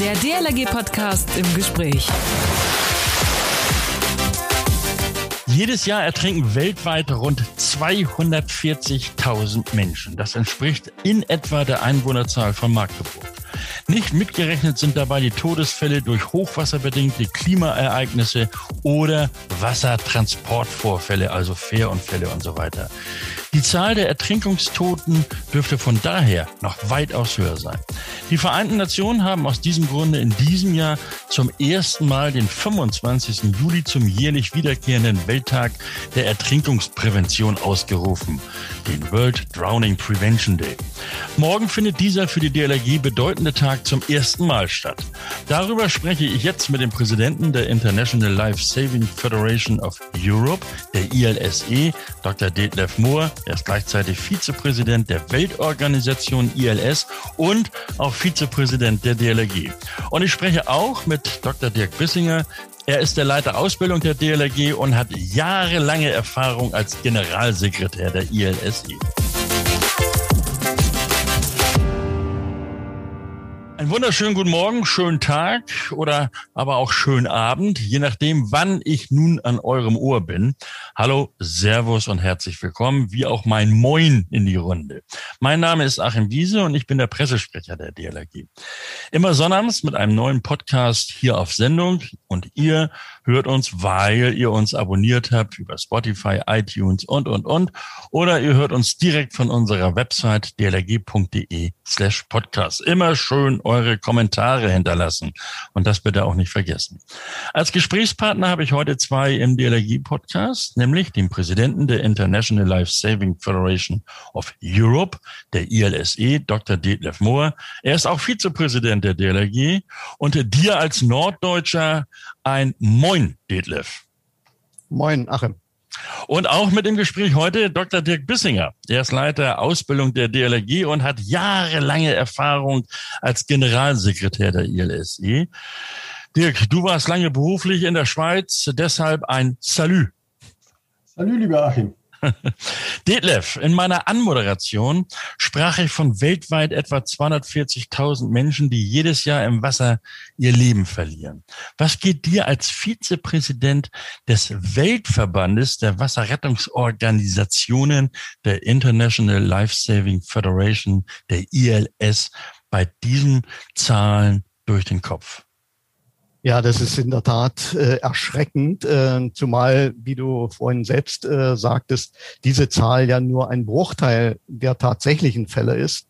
Der DLRG-Podcast im Gespräch. Jedes Jahr ertrinken weltweit rund 240.000 Menschen. Das entspricht in etwa der Einwohnerzahl von Magdeburg. Nicht mitgerechnet sind dabei die Todesfälle durch hochwasserbedingte Klimaereignisse oder Wassertransportvorfälle, also Fährunfälle und so weiter. Die Zahl der Ertrinkungstoten dürfte von daher noch weitaus höher sein. Die Vereinten Nationen haben aus diesem Grunde in diesem Jahr zum ersten Mal den 25. Juli zum jährlich wiederkehrenden Welttag der Ertrinkungsprävention ausgerufen, den World Drowning Prevention Day. Morgen findet dieser für die DLRG bedeutende Tag zum ersten Mal statt. Darüber spreche ich jetzt mit dem Präsidenten der International Life Saving Federation of Europe, der ILSE, Dr. Detlef Mohr. Er ist gleichzeitig Vizepräsident der Weltorganisation ILS und auch Vizepräsident der DLRG. Und ich spreche auch mit Dr. Dirk Bissinger. Er ist der Leiter Ausbildung der DLRG und hat jahrelange Erfahrung als Generalsekretär der ILSE. Einen wunderschönen guten Morgen, schönen Tag oder aber auch schönen Abend, je nachdem, wann ich nun an eurem Ohr bin. Hallo, Servus und herzlich willkommen, wie auch mein Moin in die Runde. Mein Name ist Achim Wiese und ich bin der Pressesprecher der DLRG. Immer sonnabends mit einem neuen Podcast hier auf Sendung und ihr hört uns, weil ihr uns abonniert habt über Spotify, iTunes und, und, und. Oder ihr hört uns direkt von unserer Website dlg.de slash podcast. Immer schön eure Kommentare hinterlassen und das bitte auch nicht vergessen. Als Gesprächspartner habe ich heute zwei im DLRG-Podcast, nämlich den Präsidenten der International Life Saving Federation of Europe, der ILSE, Dr. Detlef Mohr. Er ist auch Vizepräsident der DLRG und dir als Norddeutscher ein Moin, Detlef. Moin, Achim. Und auch mit dem Gespräch heute Dr. Dirk Bissinger. Er ist Leiter Ausbildung der DLRG und hat jahrelange Erfahrung als Generalsekretär der ILSE. Dirk, du warst lange beruflich in der Schweiz, deshalb ein Salü. Salü, lieber Achim. Detlef, in meiner Anmoderation sprach ich von weltweit etwa 240.000 Menschen, die jedes Jahr im Wasser ihr Leben verlieren. Was geht dir als Vizepräsident des Weltverbandes der Wasserrettungsorganisationen der International Life Saving Federation, der ILS, bei diesen Zahlen durch den Kopf? Ja, das ist in der Tat äh, erschreckend, äh, zumal, wie du vorhin selbst äh, sagtest, diese Zahl ja nur ein Bruchteil der tatsächlichen Fälle ist.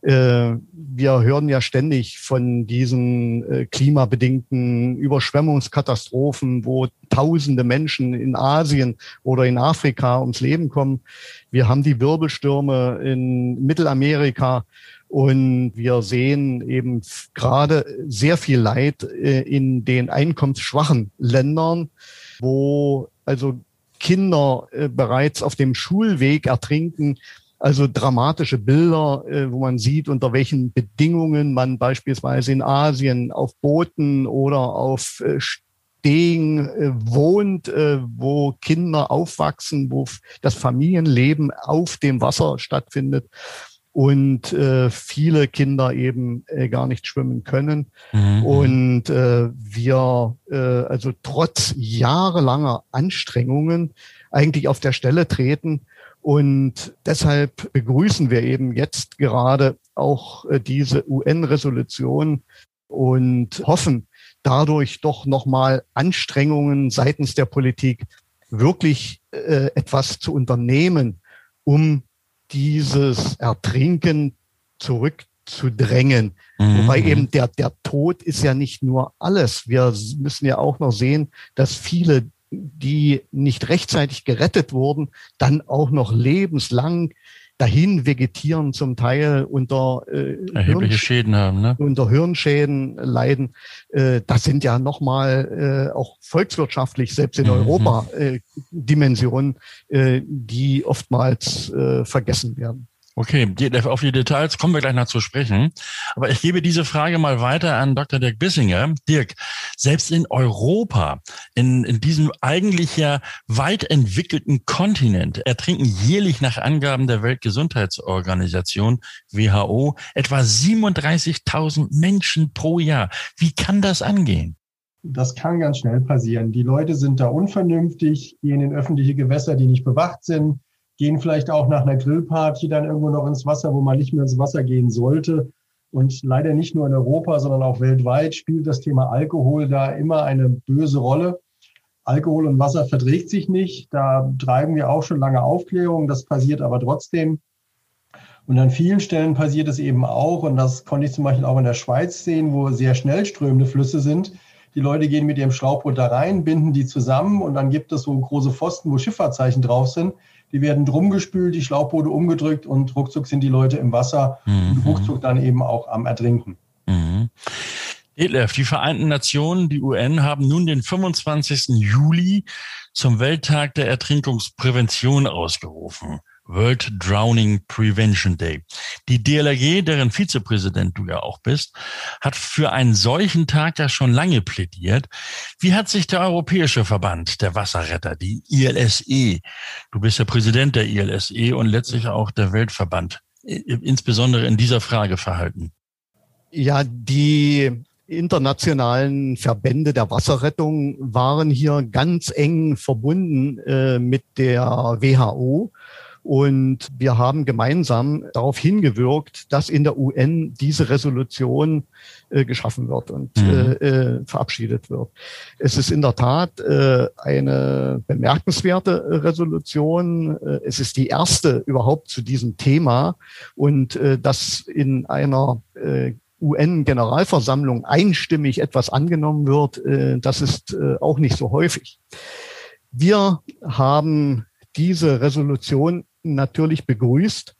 Äh, wir hören ja ständig von diesen äh, klimabedingten Überschwemmungskatastrophen, wo tausende Menschen in Asien oder in Afrika ums Leben kommen. Wir haben die Wirbelstürme in Mittelamerika. Und wir sehen eben gerade sehr viel Leid äh, in den einkommensschwachen Ländern, wo also Kinder äh, bereits auf dem Schulweg ertrinken. Also dramatische Bilder, äh, wo man sieht, unter welchen Bedingungen man beispielsweise in Asien auf Booten oder auf Stegen wohnt, wo Kinder aufwachsen, wo das Familienleben auf dem Wasser stattfindet und äh, viele Kinder eben äh, gar nicht schwimmen können. Mhm. Und äh, wir äh, also trotz jahrelanger Anstrengungen eigentlich auf der Stelle treten. Und deshalb begrüßen wir eben jetzt gerade auch äh, diese UN-Resolution und hoffen dadurch doch nochmal Anstrengungen seitens der Politik wirklich äh, etwas zu unternehmen, um dieses Ertrinken zurückzudrängen. Mhm. Wobei eben der, der Tod ist ja nicht nur alles. Wir müssen ja auch noch sehen, dass viele, die nicht rechtzeitig gerettet wurden, dann auch noch lebenslang dahin vegetieren, zum Teil unter äh, erhebliche Schäden haben, ne? unter Hirnschäden leiden. Äh, das sind ja nochmal äh, auch volkswirtschaftlich, selbst in mhm. Europa, äh, Dimensionen, äh, die oftmals äh, vergessen werden. Okay, auf die Details kommen wir gleich noch zu sprechen. Aber ich gebe diese Frage mal weiter an Dr. Dirk Bissinger. Dirk, Selbst in Europa, in, in diesem eigentlich ja weit entwickelten Kontinent, ertrinken jährlich nach Angaben der Weltgesundheitsorganisation WHO etwa 37.000 Menschen pro Jahr. Wie kann das angehen? Das kann ganz schnell passieren. Die Leute sind da unvernünftig, gehen in öffentliche Gewässer, die nicht bewacht sind, gehen vielleicht auch nach einer Grillparty dann irgendwo noch ins Wasser, wo man nicht mehr ins Wasser gehen sollte. Und leider nicht nur in Europa, sondern auch weltweit spielt das Thema Alkohol da immer eine böse Rolle. Alkohol und Wasser verträgt sich nicht. Da treiben wir auch schon lange Aufklärung. Das passiert aber trotzdem. Und an vielen Stellen passiert es eben auch. Und das konnte ich zum Beispiel auch in der Schweiz sehen, wo sehr schnell strömende Flüsse sind die Leute gehen mit ihrem Schlauchboot da rein, binden die zusammen und dann gibt es so große Pfosten, wo Schifffahrtzeichen drauf sind. Die werden drum gespült, die Schlauchboote umgedrückt und ruckzuck sind die Leute im Wasser mhm. und ruckzuck dann eben auch am Ertrinken. Mhm. Detlef, die Vereinten Nationen, die UN, haben nun den 25. Juli zum Welttag der Ertrinkungsprävention ausgerufen. World Drowning Prevention Day. Die DLRG, deren Vizepräsident du ja auch bist, hat für einen solchen Tag ja schon lange plädiert. Wie hat sich der Europäische Verband der Wasserretter, die ILSE, du bist der Präsident der ILSE und letztlich auch der Weltverband, insbesondere in dieser Frage verhalten? Ja, die internationalen Verbände der Wasserrettung waren hier ganz eng verbunden äh, mit der WHO und wir haben gemeinsam darauf hingewirkt, dass in der UN diese Resolution äh, geschaffen wird und mhm. äh, äh, verabschiedet wird. Es ist in der Tat äh, eine bemerkenswerte Resolution. Es ist die erste überhaupt zu diesem Thema und dass in einer UN-Generalversammlung einstimmig etwas angenommen wird, das ist auch nicht so häufig. Wir haben diese Resolution natürlich begrüßt,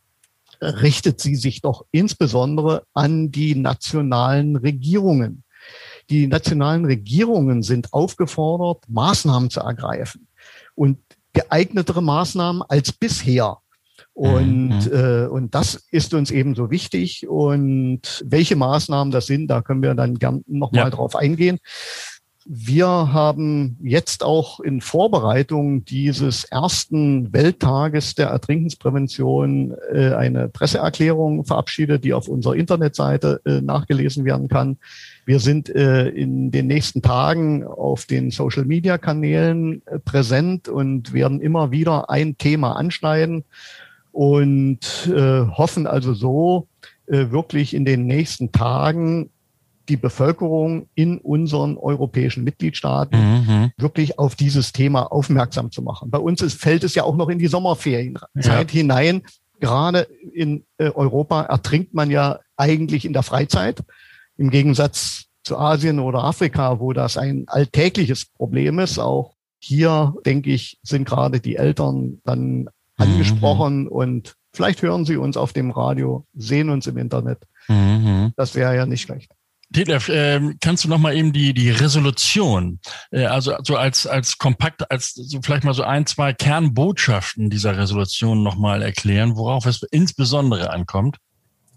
richtet sie sich doch insbesondere an die nationalen Regierungen. Die nationalen Regierungen sind aufgefordert, Maßnahmen zu ergreifen und geeignetere Maßnahmen als bisher. Und, mhm. äh, und das ist uns eben so wichtig. Und welche Maßnahmen das sind, da können wir dann gern nochmal ja. drauf eingehen. Wir haben jetzt auch in Vorbereitung dieses ersten Welttages der Ertrinkensprävention äh, eine Presseerklärung verabschiedet, die auf unserer Internetseite äh, nachgelesen werden kann. Wir sind äh, in den nächsten Tagen auf den Social-Media-Kanälen präsent und werden immer wieder ein Thema anschneiden und hoffen also so, wirklich in den nächsten Tagen die Bevölkerung in unseren europäischen Mitgliedstaaten mhm. wirklich auf dieses Thema aufmerksam zu machen. Bei uns ist, fällt es ja auch noch in die Sommerferienzeit ja. hinein. Gerade in äh, Europa ertrinkt man ja eigentlich in der Freizeit. Im Gegensatz zu Asien oder Afrika, wo das ein alltägliches Problem ist. Auch hier, denke ich, sind gerade die Eltern dann mhm. angesprochen und vielleicht hören sie uns auf dem Radio, sehen uns im Internet. Mhm. Das wäre ja nicht schlecht. Detlef, äh, kannst du noch mal eben die die Resolution, äh, also so als als kompakt, als so vielleicht mal so ein zwei Kernbotschaften dieser Resolution noch mal erklären, worauf es insbesondere ankommt?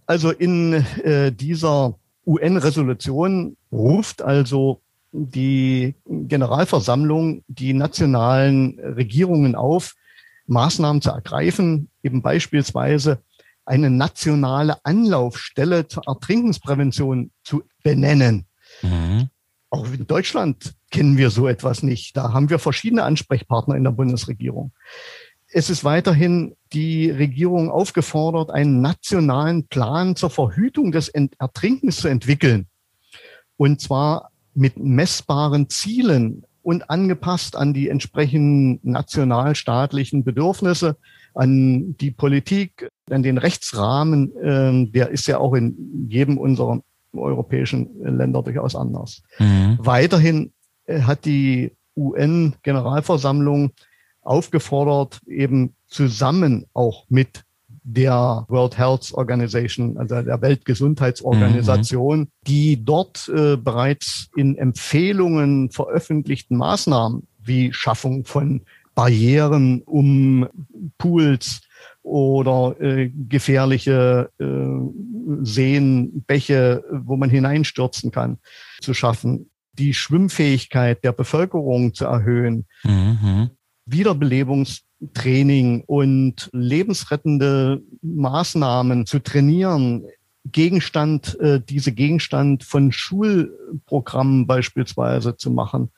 Also in äh, dieser UN-Resolution ruft also die Generalversammlung die nationalen Regierungen auf, Maßnahmen zu ergreifen, eben beispielsweise eine nationale Anlaufstelle zur Ertrinkensprävention zu benennen. Mhm. Auch in Deutschland kennen wir so etwas nicht. Da haben wir verschiedene Ansprechpartner in der Bundesregierung. Es ist weiterhin die Regierung aufgefordert, einen nationalen Plan zur Verhütung des Ertrinkens zu entwickeln. Und zwar mit messbaren Zielen und angepasst an die entsprechenden nationalstaatlichen Bedürfnisse an die Politik, an den Rechtsrahmen, äh, der ist ja auch in jedem unserer europäischen Länder durchaus anders. Mhm. Weiterhin äh, hat die UN-Generalversammlung aufgefordert, eben zusammen auch mit der World Health Organization, also der Weltgesundheitsorganisation, mhm. die dort äh, bereits in Empfehlungen veröffentlichten Maßnahmen wie Schaffung von Barrieren um Pools oder äh, gefährliche äh, Seen, Bäche, wo man hineinstürzen kann, zu schaffen. die Schwimmfähigkeit der Bevölkerung zu erhöhen, mhm. Wiederbelebungstraining und lebensrettende Maßnahmen zu trainieren, Gegenstand, äh, diese Gegenstand von Schulprogrammen beispielsweise zu machen.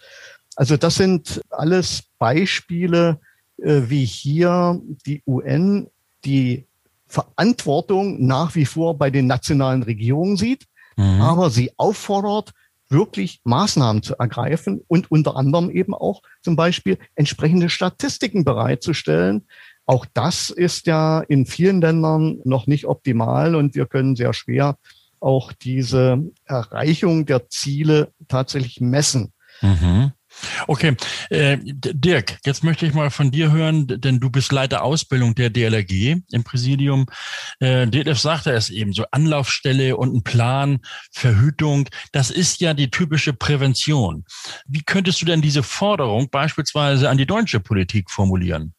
Also das sind alles Beispiele, äh, wie hier die UN die Verantwortung nach wie vor bei den nationalen Regierungen sieht, mhm. aber sie auffordert, wirklich Maßnahmen zu ergreifen und unter anderem eben auch zum Beispiel entsprechende Statistiken bereitzustellen. Auch das ist ja in vielen Ländern noch nicht optimal und wir können sehr schwer auch diese Erreichung der Ziele tatsächlich messen. Mhm. Okay, äh, Dirk, jetzt möchte ich mal von dir hören, denn du bist Leiter Ausbildung der DLRG im Präsidium. Äh, DLF sagte es eben, so Anlaufstelle und ein Plan, Verhütung, das ist ja die typische Prävention. Wie könntest du denn diese Forderung beispielsweise an die deutsche Politik formulieren?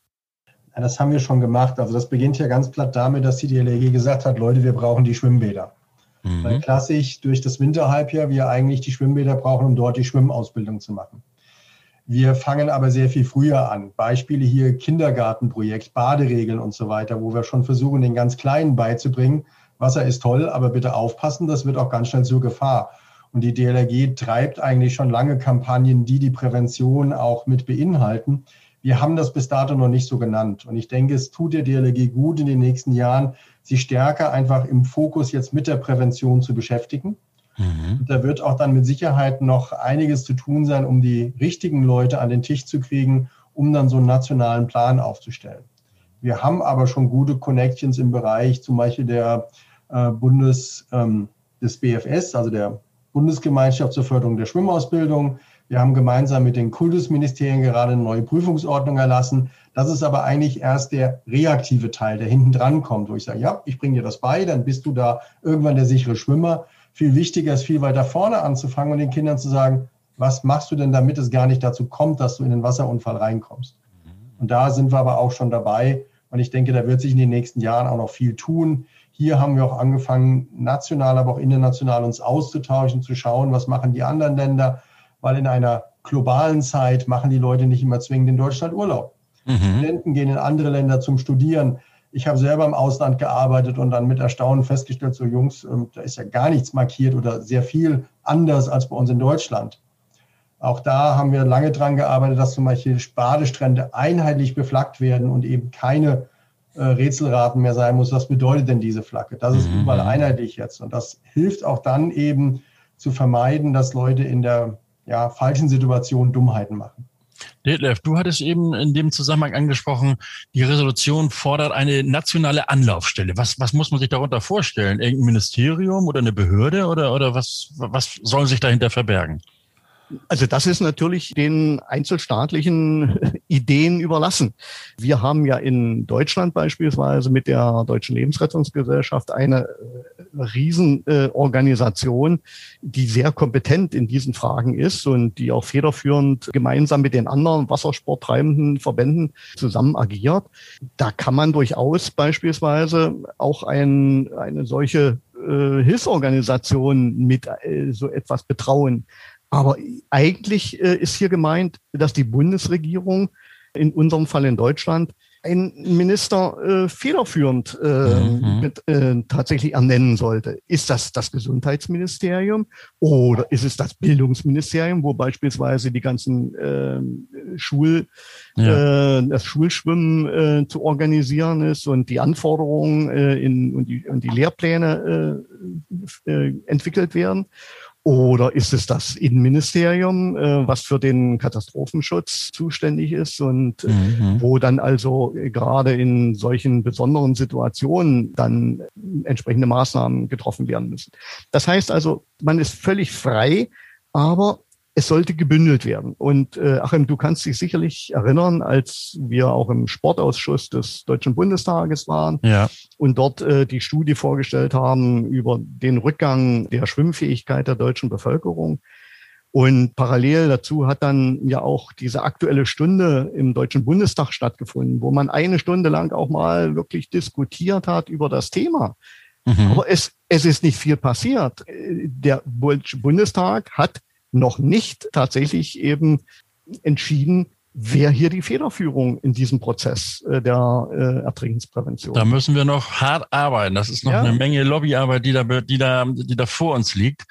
Ja, das haben wir schon gemacht. Also das beginnt ja ganz platt damit, dass die DLRG gesagt hat, Leute, wir brauchen die Schwimmbäder. Mhm. Weil klassisch durch das Winterhalbjahr wir eigentlich die Schwimmbäder brauchen, um dort die Schwimmausbildung zu machen. Wir fangen aber sehr viel früher an. Beispiele hier Kindergartenprojekt, Baderegeln und so weiter, wo wir schon versuchen, den ganz Kleinen beizubringen, Wasser ist toll, aber bitte aufpassen, das wird auch ganz schnell zur Gefahr. Und die DLRG treibt eigentlich schon lange Kampagnen, die die Prävention auch mit beinhalten. Wir haben das bis dato noch nicht so genannt. Und ich denke, es tut der DLRG gut in den nächsten Jahren, sich stärker einfach im Fokus jetzt mit der Prävention zu beschäftigen. Mhm. Da wird auch dann mit Sicherheit noch einiges zu tun sein, um die richtigen Leute an den Tisch zu kriegen, um dann so einen nationalen Plan aufzustellen. Wir haben aber schon gute Connections im Bereich zum Beispiel der äh, Bundes, ähm, des BFS, also der Bundesgemeinschaft zur Förderung der Schwimmausbildung. Wir haben gemeinsam mit den Kultusministerien gerade eine neue Prüfungsordnung erlassen. Das ist aber eigentlich erst der reaktive Teil, der hinten dran kommt, wo ich sage, ja, ich bringe dir das bei, dann bist du da irgendwann der sichere Schwimmer. Viel wichtiger ist, viel weiter vorne anzufangen und den Kindern zu sagen, was machst du denn, damit es gar nicht dazu kommt, dass du in den Wasserunfall reinkommst. Und da sind wir aber auch schon dabei. Und ich denke, da wird sich in den nächsten Jahren auch noch viel tun. Hier haben wir auch angefangen, national, aber auch international uns auszutauschen, zu schauen, was machen die anderen Länder, weil in einer globalen Zeit machen die Leute nicht immer zwingend in Deutschland Urlaub. Mhm. Studenten gehen in andere Länder zum Studieren. Ich habe selber im Ausland gearbeitet und dann mit Erstaunen festgestellt, so Jungs, ähm, da ist ja gar nichts markiert oder sehr viel anders als bei uns in Deutschland. Auch da haben wir lange dran gearbeitet, dass zum Beispiel Badestrände einheitlich beflaggt werden und eben keine äh, Rätselraten mehr sein muss. Was bedeutet denn diese Flagge? Das ist mhm. überall einheitlich jetzt. Und das hilft auch dann eben zu vermeiden, dass Leute in der ja, falschen Situation Dummheiten machen. Detlef, du hattest eben in dem Zusammenhang angesprochen, die Resolution fordert eine nationale Anlaufstelle. Was, was muss man sich darunter vorstellen? Irgendein Ministerium oder eine Behörde oder, oder was, was soll sich dahinter verbergen? Also das ist natürlich den einzelstaatlichen Ideen überlassen. Wir haben ja in Deutschland beispielsweise mit der Deutschen Lebensrettungsgesellschaft eine äh, Riesenorganisation, die sehr kompetent in diesen Fragen ist und die auch federführend gemeinsam mit den anderen wassersporttreibenden Verbänden zusammen agiert. Da kann man durchaus beispielsweise auch ein, eine solche äh, Hilfsorganisation mit äh, so etwas betrauen. Aber eigentlich äh, ist hier gemeint, dass die Bundesregierung, in unserem Fall in Deutschland, ein Minister äh, federführend äh, mhm. mit, äh, tatsächlich ernennen sollte. Ist das das Gesundheitsministerium oder ist es das Bildungsministerium, wo beispielsweise die ganzen äh, Schul, ja. äh, das Schulschwimmen äh, zu organisieren ist und die Anforderungen äh, in, und, die, und die Lehrpläne äh, äh, entwickelt werden? Oder ist es das Innenministerium, äh, was für den Katastrophenschutz zuständig ist und äh, mhm. wo dann also gerade in solchen besonderen Situationen dann entsprechende Maßnahmen getroffen werden müssen? Das heißt also, man ist völlig frei, aber es sollte gebündelt werden. Und äh, Achim, du kannst dich sicherlich erinnern, als wir auch im Sportausschuss des Deutschen Bundestages waren ja. und dort äh, die Studie vorgestellt haben über den Rückgang der Schwimmfähigkeit der deutschen Bevölkerung. Und parallel dazu hat dann ja auch diese aktuelle Stunde im Deutschen Bundestag stattgefunden, wo man eine Stunde lang auch mal wirklich diskutiert hat über das Thema. Mhm. Aber es, es ist nicht viel passiert. Der Bundestag hat noch nicht tatsächlich eben entschieden, wer hier die Federführung in diesem Prozess äh, der äh, Ertrinkensprävention. Da müssen wir noch hart arbeiten. Das ist noch ja. eine Menge Lobbyarbeit, die da, die da, die da vor uns liegt.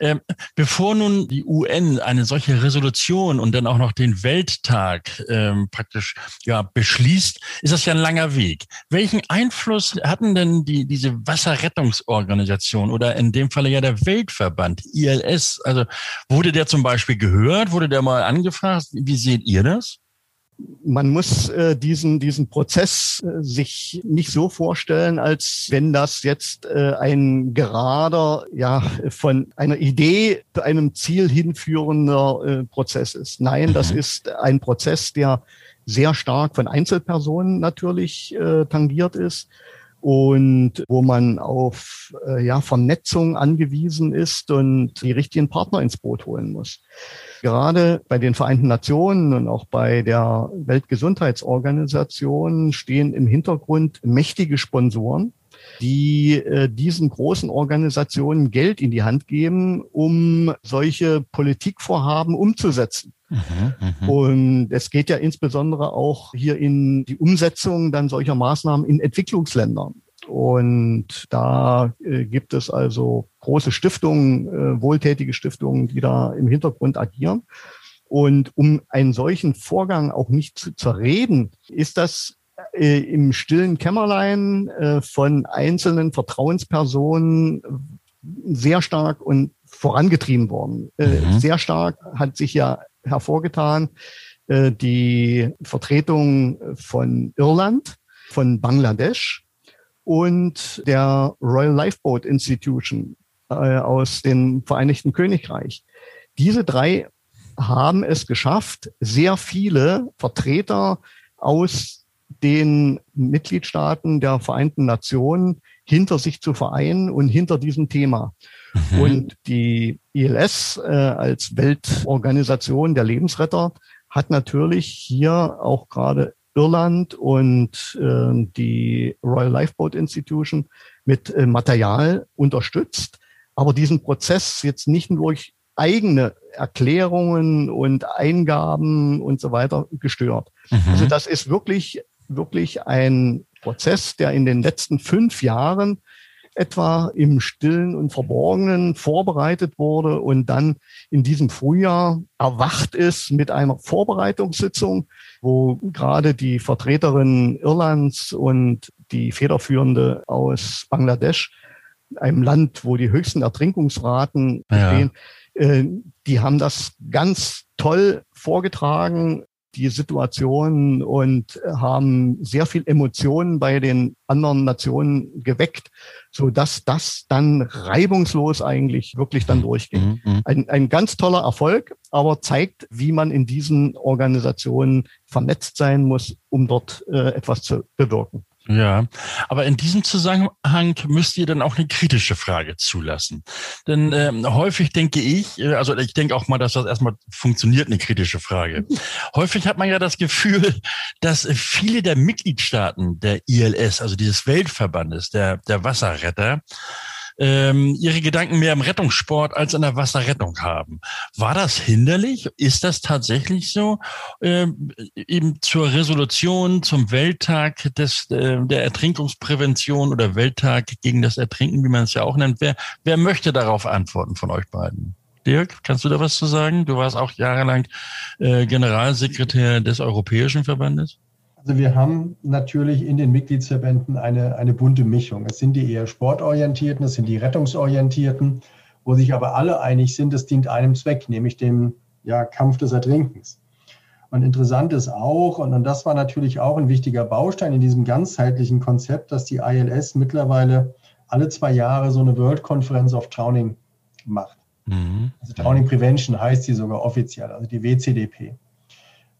Ähm, bevor nun die UN eine solche Resolution und dann auch noch den Welttag ähm, praktisch ja beschließt, ist das ja ein langer Weg. Welchen Einfluss hatten denn die diese Wasserrettungsorganisation oder in dem Falle ja der Weltverband ILS? Also wurde der zum Beispiel gehört? Wurde der mal angefragt? Wie seht ihr das? Man muss äh, diesen, diesen Prozess äh, sich nicht so vorstellen, als wenn das jetzt äh, ein gerader, ja, von einer Idee zu einem Ziel hinführender äh, Prozess ist. Nein, das mhm. ist ein Prozess, der sehr stark von Einzelpersonen natürlich äh, tangiert ist und wo man auf äh, ja, Vernetzung angewiesen ist und die richtigen Partner ins Boot holen muss. Gerade bei den Vereinten Nationen und auch bei der Weltgesundheitsorganisation stehen im Hintergrund mächtige Sponsoren, die äh, diesen großen Organisationen Geld in die Hand geben, um solche Politikvorhaben umzusetzen. Mhm, mhm, und es geht ja insbesondere auch hier in die Umsetzung dann solcher Maßnahmen in Entwicklungsländern. Und da äh, gibt es also große Stiftungen, äh, wohltätige Stiftungen, die da im Hintergrund agieren. Und um einen solchen Vorgang auch nicht zu zerreden, ist das äh, im stillen Kämmerlein äh, von einzelnen Vertrauenspersonen sehr stark und vorangetrieben worden. Äh, mhm. Sehr stark hat sich ja hervorgetan äh, die Vertretung von Irland, von Bangladesch und der Royal Lifeboat Institution äh, aus dem Vereinigten Königreich. Diese drei haben es geschafft, sehr viele Vertreter aus den Mitgliedstaaten der Vereinten Nationen hinter sich zu vereinen und hinter diesem Thema. Mhm. Und die ILS äh, als Weltorganisation der Lebensretter hat natürlich hier auch gerade Irland und äh, die Royal Lifeboat Institution mit äh, Material unterstützt, aber diesen Prozess jetzt nicht nur durch eigene Erklärungen und Eingaben und so weiter gestört. Mhm. Also das ist wirklich, wirklich ein Prozess, der in den letzten fünf Jahren etwa im Stillen und Verborgenen vorbereitet wurde und dann in diesem Frühjahr erwacht ist mit einer Vorbereitungssitzung, wo gerade die Vertreterin Irlands und die Federführende aus Bangladesch, einem Land, wo die höchsten Ertrinkungsraten bestehen, ja. äh, die haben das ganz toll vorgetragen die Situation und haben sehr viel Emotionen bei den anderen Nationen geweckt, so dass das dann reibungslos eigentlich wirklich dann durchging. Mhm, mhm. Ein, ein ganz toller Erfolg, aber zeigt, wie man in diesen Organisationen vernetzt sein muss, um dort äh, etwas zu bewirken. Ja, aber in diesem Zusammenhang müsst ihr dann auch eine kritische Frage zulassen. Denn ähm, häufig denke ich, äh, also ich denke auch mal, dass das erstmal funktioniert, eine kritische Frage. häufig hat man ja das Gefühl, dass viele der Mitgliedstaaten der ILS, also dieses Weltverbandes der, der Wasserretter, ähm, ihre Gedanken mehr im Rettungssport als in der Wasserrettung haben. War das hinderlich? Ist das tatsächlich so? Ähm, eben zur Resolution zum Welttag des, äh, der Ertrinkungsprävention oder Welttag gegen das Ertrinken, wie man es ja auch nennt. Wer, wer möchte darauf antworten von euch beiden? Dirk, kannst du da was zu sagen? Du warst auch jahrelang äh, Generalsekretär des Europäischen Verbandes. Also wir haben natürlich in den Mitgliedsverbänden eine, eine bunte Mischung. Es sind die eher sportorientierten, es sind die rettungsorientierten, wo sich aber alle einig sind, es dient einem Zweck, nämlich dem ja, Kampf des Ertrinkens. Und interessant ist auch, und das war natürlich auch ein wichtiger Baustein in diesem ganzheitlichen Konzept, dass die ILS mittlerweile alle zwei Jahre so eine World Conference of Drowning macht. Mhm. Also Drowning Prevention heißt sie sogar offiziell, also die WCDP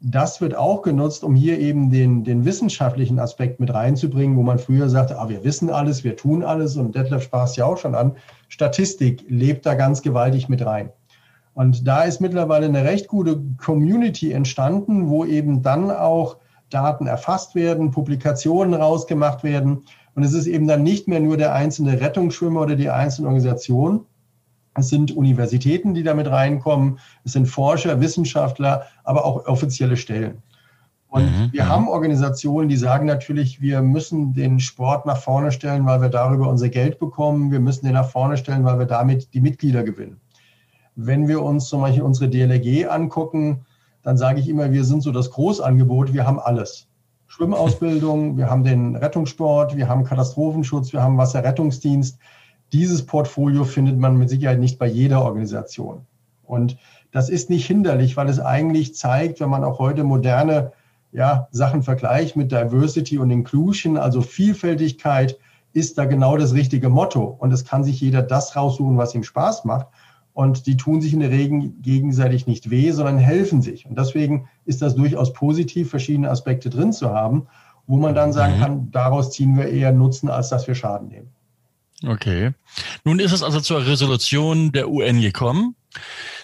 das wird auch genutzt, um hier eben den, den wissenschaftlichen Aspekt mit reinzubringen, wo man früher sagte, ah, wir wissen alles, wir tun alles und Detlef sprach es ja auch schon an. Statistik lebt da ganz gewaltig mit rein. Und da ist mittlerweile eine recht gute Community entstanden, wo eben dann auch Daten erfasst werden, Publikationen rausgemacht werden. Und es ist eben dann nicht mehr nur der einzelne Rettungsschwimmer oder die einzelne Organisation, Es sind Universitäten, die damit reinkommen. Es sind Forscher, Wissenschaftler, aber auch offizielle Stellen. Und mhm. wir haben Organisationen, die sagen natürlich, wir müssen den Sport nach vorne stellen, weil wir darüber unser Geld bekommen. Wir müssen den nach vorne stellen, weil wir damit die Mitglieder gewinnen. Wenn wir uns zum Beispiel unsere DLRG angucken, dann sage ich immer, wir sind so das Großangebot, wir haben alles. Schwimmausbildung, wir haben den Rettungssport, wir haben Katastrophenschutz, wir haben Wasserrettungsdienst. Dieses Portfolio findet man mit Sicherheit nicht bei jeder Organisation. Und das ist nicht hinderlich, weil es eigentlich zeigt, wenn man auch heute moderne ja, Sachen vergleicht mit Diversity und Inclusion, also Vielfältigkeit, ist da genau das richtige Motto. Und es kann sich jeder das raussuchen, was ihm Spaß macht. Und die tun sich in der Regel gegenseitig nicht weh, sondern helfen sich. Und deswegen ist das durchaus positiv, verschiedene Aspekte drin zu haben, wo man dann sagen mhm. kann, daraus ziehen wir eher Nutzen, als dass wir Schaden nehmen. Okay. Nun ist es also zur Resolution der UN gekommen.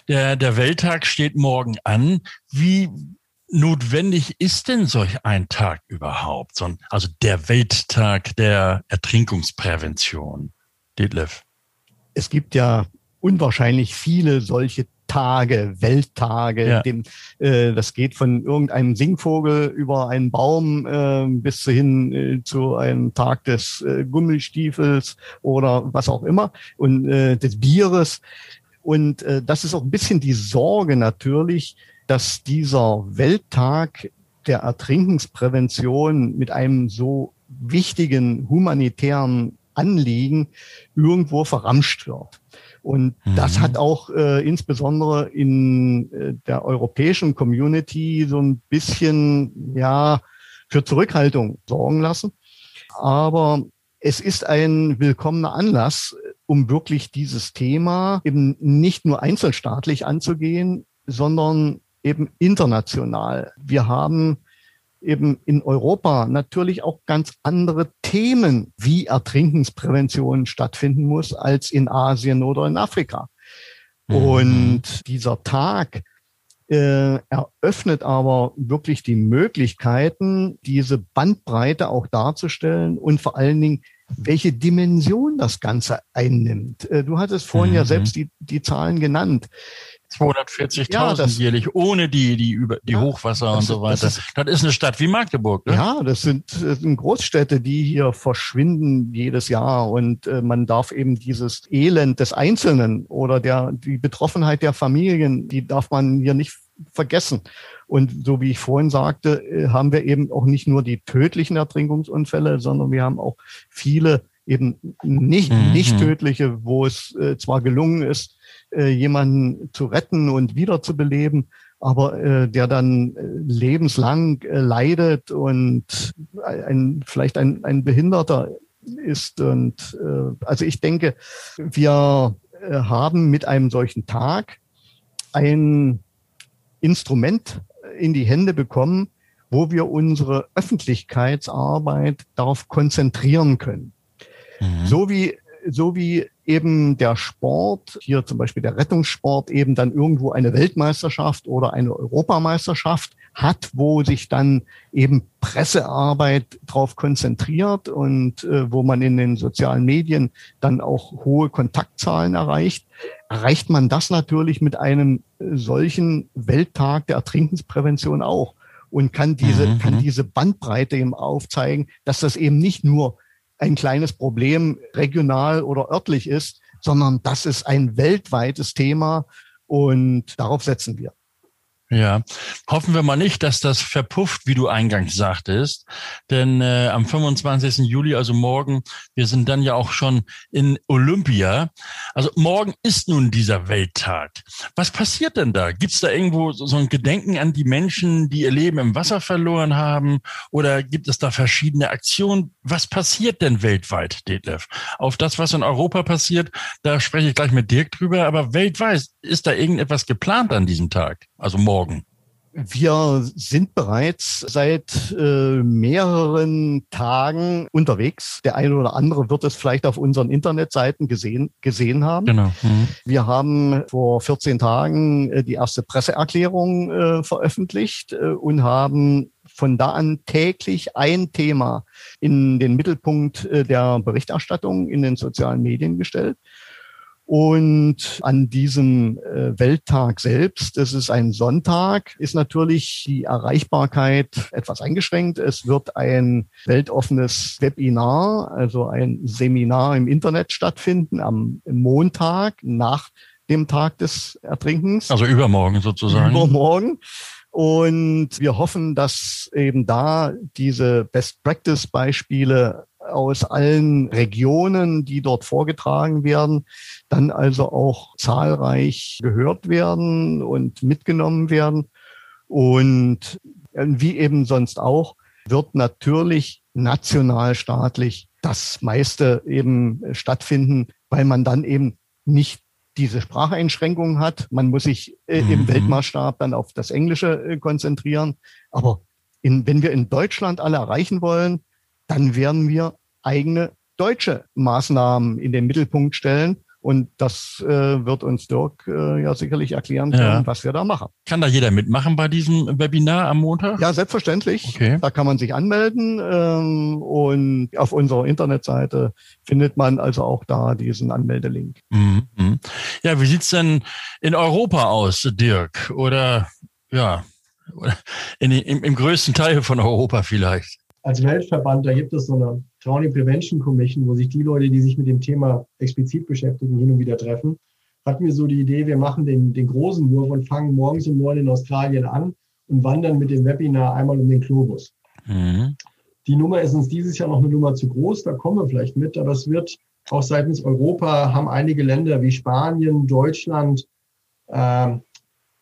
Der, der Welttag steht morgen an. Wie, notwendig ist denn solch ein Tag überhaupt? Also der Welttag der Ertrinkungsprävention. Detlef. Es gibt ja unwahrscheinlich viele solche Tage, Welttage. Ja. Dem, äh, das geht von irgendeinem Singvogel über einen Baum äh, bis hin äh, zu einem Tag des äh, Gummistiefels oder was auch immer und äh, des Bieres. Und äh, das ist auch ein bisschen die Sorge natürlich, dass dieser Welttag der Ertrinkensprävention mit einem so wichtigen humanitären Anliegen irgendwo verramscht wird. Und mhm. das hat auch äh, insbesondere in äh, der europäischen Community so ein bisschen, ja, für Zurückhaltung sorgen lassen. Aber es ist ein willkommener Anlass, um wirklich dieses Thema eben nicht nur einzelstaatlich anzugehen, sondern eben international. Wir haben eben in Europa natürlich auch ganz andere Themen, wie Ertrinkensprävention stattfinden muss, als in Asien oder in Afrika. Mhm. Und dieser Tag äh, eröffnet aber wirklich die Möglichkeiten, diese Bandbreite auch darzustellen und vor allen Dingen, welche Dimension das Ganze einnimmt. Äh, du hattest vorhin mhm. ja selbst die, die Zahlen genannt. 240.000 ja, jährlich, ohne die, die, über, die ja, Hochwasser und so weiter. Das ist, das ist, eine Stadt wie Magdeburg. Ne? Ja, das sind, das sind Großstädte, die hier verschwinden jedes Jahr. Und äh, man darf eben dieses Elend des Einzelnen oder der, die Betroffenheit der Familien, die darf man hier nicht vergessen. Und so wie ich vorhin sagte, äh, haben wir eben auch nicht nur die tödlichen Ertrinkungsunfälle, sondern wir haben auch viele eben nicht, mhm. nicht tödliche, wo es äh, zwar gelungen ist, äh, jemanden zu retten und wiederzubeleben, aber äh, der dann äh, lebenslang äh, leidet und ein, vielleicht ein, ein Behinderter ist. Und äh, also ich denke, wir äh, haben mit einem solchen Tag ein Instrument in die Hände bekommen, wo wir unsere Öffentlichkeitsarbeit darauf konzentrieren können. Mhm. So wie so wie eben der Sport, hier zum Beispiel der Rettungssport, eben dann irgendwo eine Weltmeisterschaft oder eine Europameisterschaft hat, wo sich dann eben Pressearbeit drauf konzentriert und äh, wo man in den sozialen Medien dann auch hohe Kontaktzahlen erreicht, erreicht man das natürlich mit einem äh, solchen Welttag der Ertrinkensprävention auch und kann diese, mhm. kann mhm. diese Bandbreite eben aufzeigen, dass das eben nicht nur ein kleines Problem regional oder örtlich ist, sondern das ist ein weltweites Thema und darauf setzen wir. Ja, hoffen wir mal nicht, dass das verpufft, wie du eingangs sagtest. Denn äh, am 25. Juli, also morgen, wir sind dann ja auch schon in Olympia. Also morgen ist nun dieser Welttag. Was passiert denn da? Gibt es da irgendwo so ein Gedenken an die Menschen, die ihr Leben im Wasser verloren haben? Oder gibt es da verschiedene Aktionen? Was passiert denn weltweit, Detlef? Auf das, was in Europa passiert, da spreche ich gleich mit Dirk drüber. Aber weltweit, ist da irgendetwas geplant an diesem Tag? Also morgen? Morgen? Wir sind bereits seit äh, mehreren Tagen unterwegs. Der eine oder andere wird es vielleicht auf unseren Internetseiten gesehen, gesehen haben. Genau. Mhm. Wir haben vor 14 Tagen äh, die erste Presseerklärung äh, veröffentlicht äh, und haben von da an täglich ein Thema in den Mittelpunkt äh, der Berichterstattung in den sozialen Medien gestellt. Und an diesem äh, Welttag selbst, das ist ein Sonntag, ist natürlich die Erreichbarkeit etwas eingeschränkt. Es wird ein weltoffenes Webinar, also ein Seminar im Internet stattfinden am Montag nach dem Tag des Ertrinkens. Also übermorgen sozusagen. Übermorgen. Und wir hoffen, dass eben da diese Best-Practice-Beispiele aus allen Regionen, die dort vorgetragen werden, dann also auch zahlreich gehört werden und mitgenommen werden. Und wie eben sonst auch, wird natürlich nationalstaatlich das meiste eben stattfinden, weil man dann eben nicht diese Spracheinschränkungen hat. Man muss sich äh, mhm. im Weltmaßstab dann auf das Englische äh, konzentrieren. Aber in, wenn wir in Deutschland alle erreichen wollen, dann werden wir eigene deutsche Maßnahmen in den Mittelpunkt stellen. Und das äh, wird uns Dirk äh, ja sicherlich erklären können, ja. was wir da machen. Kann da jeder mitmachen bei diesem Webinar am Montag? Ja, selbstverständlich. Okay. Da kann man sich anmelden ähm, und auf unserer Internetseite findet man also auch da diesen Anmeldelink. Mhm. mhm. Ja, wie sieht's denn in Europa aus, Dirk? Oder ja, in, im, im größten Teil von Europa vielleicht? Als Weltverband, da gibt es so eine Drowning Prevention Commission, wo sich die Leute, die sich mit dem Thema explizit beschäftigen, hin und wieder treffen. Hatten wir so die Idee, wir machen den, den großen Wurf und fangen morgens um neun in Australien an und wandern mit dem Webinar einmal um den Globus. Mhm. Die Nummer ist uns dieses Jahr noch eine Nummer zu groß, da kommen wir vielleicht mit, aber es wird auch seitens Europa haben einige Länder wie Spanien, Deutschland, äh,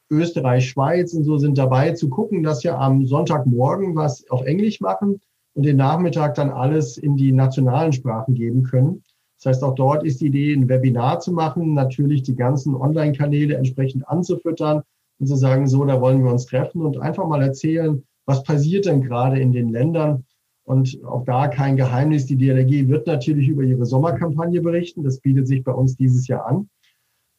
Österreich, Schweiz und so sind dabei zu gucken, dass wir am Sonntagmorgen was auf Englisch machen und den Nachmittag dann alles in die nationalen Sprachen geben können. Das heißt, auch dort ist die Idee, ein Webinar zu machen, natürlich die ganzen Online-Kanäle entsprechend anzufüttern und zu sagen, so, da wollen wir uns treffen und einfach mal erzählen, was passiert denn gerade in den Ländern. Und auch da kein Geheimnis, die DLRG wird natürlich über ihre Sommerkampagne berichten. Das bietet sich bei uns dieses Jahr an.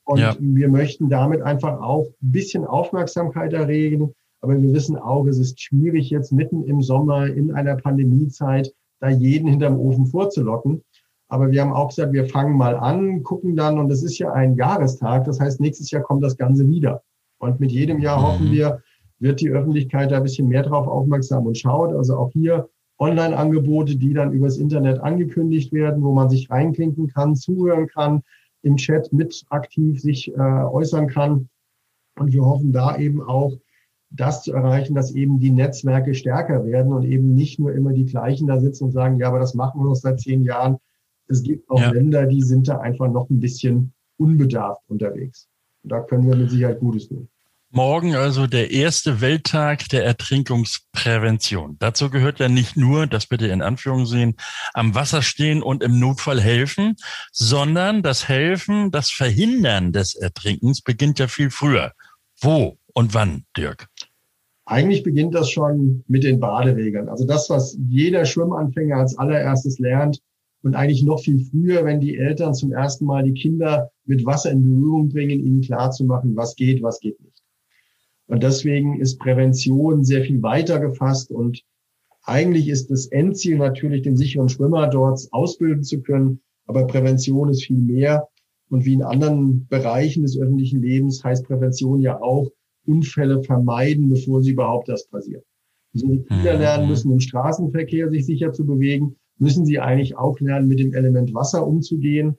Und ja. wir möchten damit einfach auch ein bisschen Aufmerksamkeit erregen, aber wir wissen auch, es ist schwierig jetzt mitten im Sommer in einer Pandemiezeit da jeden hinterm Ofen vorzulocken. Aber wir haben auch gesagt, wir fangen mal an, gucken dann, und das ist ja ein Jahrestag. Das heißt, nächstes Jahr kommt das Ganze wieder. Und mit jedem Jahr hoffen mhm. wir, wird die Öffentlichkeit da ein bisschen mehr drauf aufmerksam und schaut. Also auch hier Online-Angebote, die dann übers Internet angekündigt werden, wo man sich reinklinken kann, zuhören kann, im Chat mit aktiv sich äh, äußern kann. Und wir hoffen da eben auch, das zu erreichen, dass eben die Netzwerke stärker werden und eben nicht nur immer die gleichen da sitzen und sagen, ja, aber das machen wir noch seit zehn Jahren. Es gibt auch ja. Länder, die sind da einfach noch ein bisschen unbedarft unterwegs. Und da können wir mit Sicherheit Gutes tun. Morgen also der erste Welttag der Ertrinkungsprävention. Dazu gehört ja nicht nur, das bitte in Anführung sehen, am Wasser stehen und im Notfall helfen, sondern das Helfen, das Verhindern des Ertrinkens beginnt ja viel früher. Wo und wann, Dirk? Eigentlich beginnt das schon mit den Baderegeln. Also das, was jeder Schwimmanfänger als allererstes lernt und eigentlich noch viel früher, wenn die Eltern zum ersten Mal die Kinder mit Wasser in Berührung bringen, ihnen klarzumachen, was geht, was geht nicht. Und deswegen ist Prävention sehr viel weiter gefasst und eigentlich ist das Endziel natürlich, den sicheren Schwimmer dort ausbilden zu können. Aber Prävention ist viel mehr. Und wie in anderen Bereichen des öffentlichen Lebens heißt Prävention ja auch, Unfälle vermeiden, bevor sie überhaupt erst passieren. So wie Kinder mhm. lernen müssen, im Straßenverkehr sich sicher zu bewegen, müssen sie eigentlich auch lernen, mit dem Element Wasser umzugehen,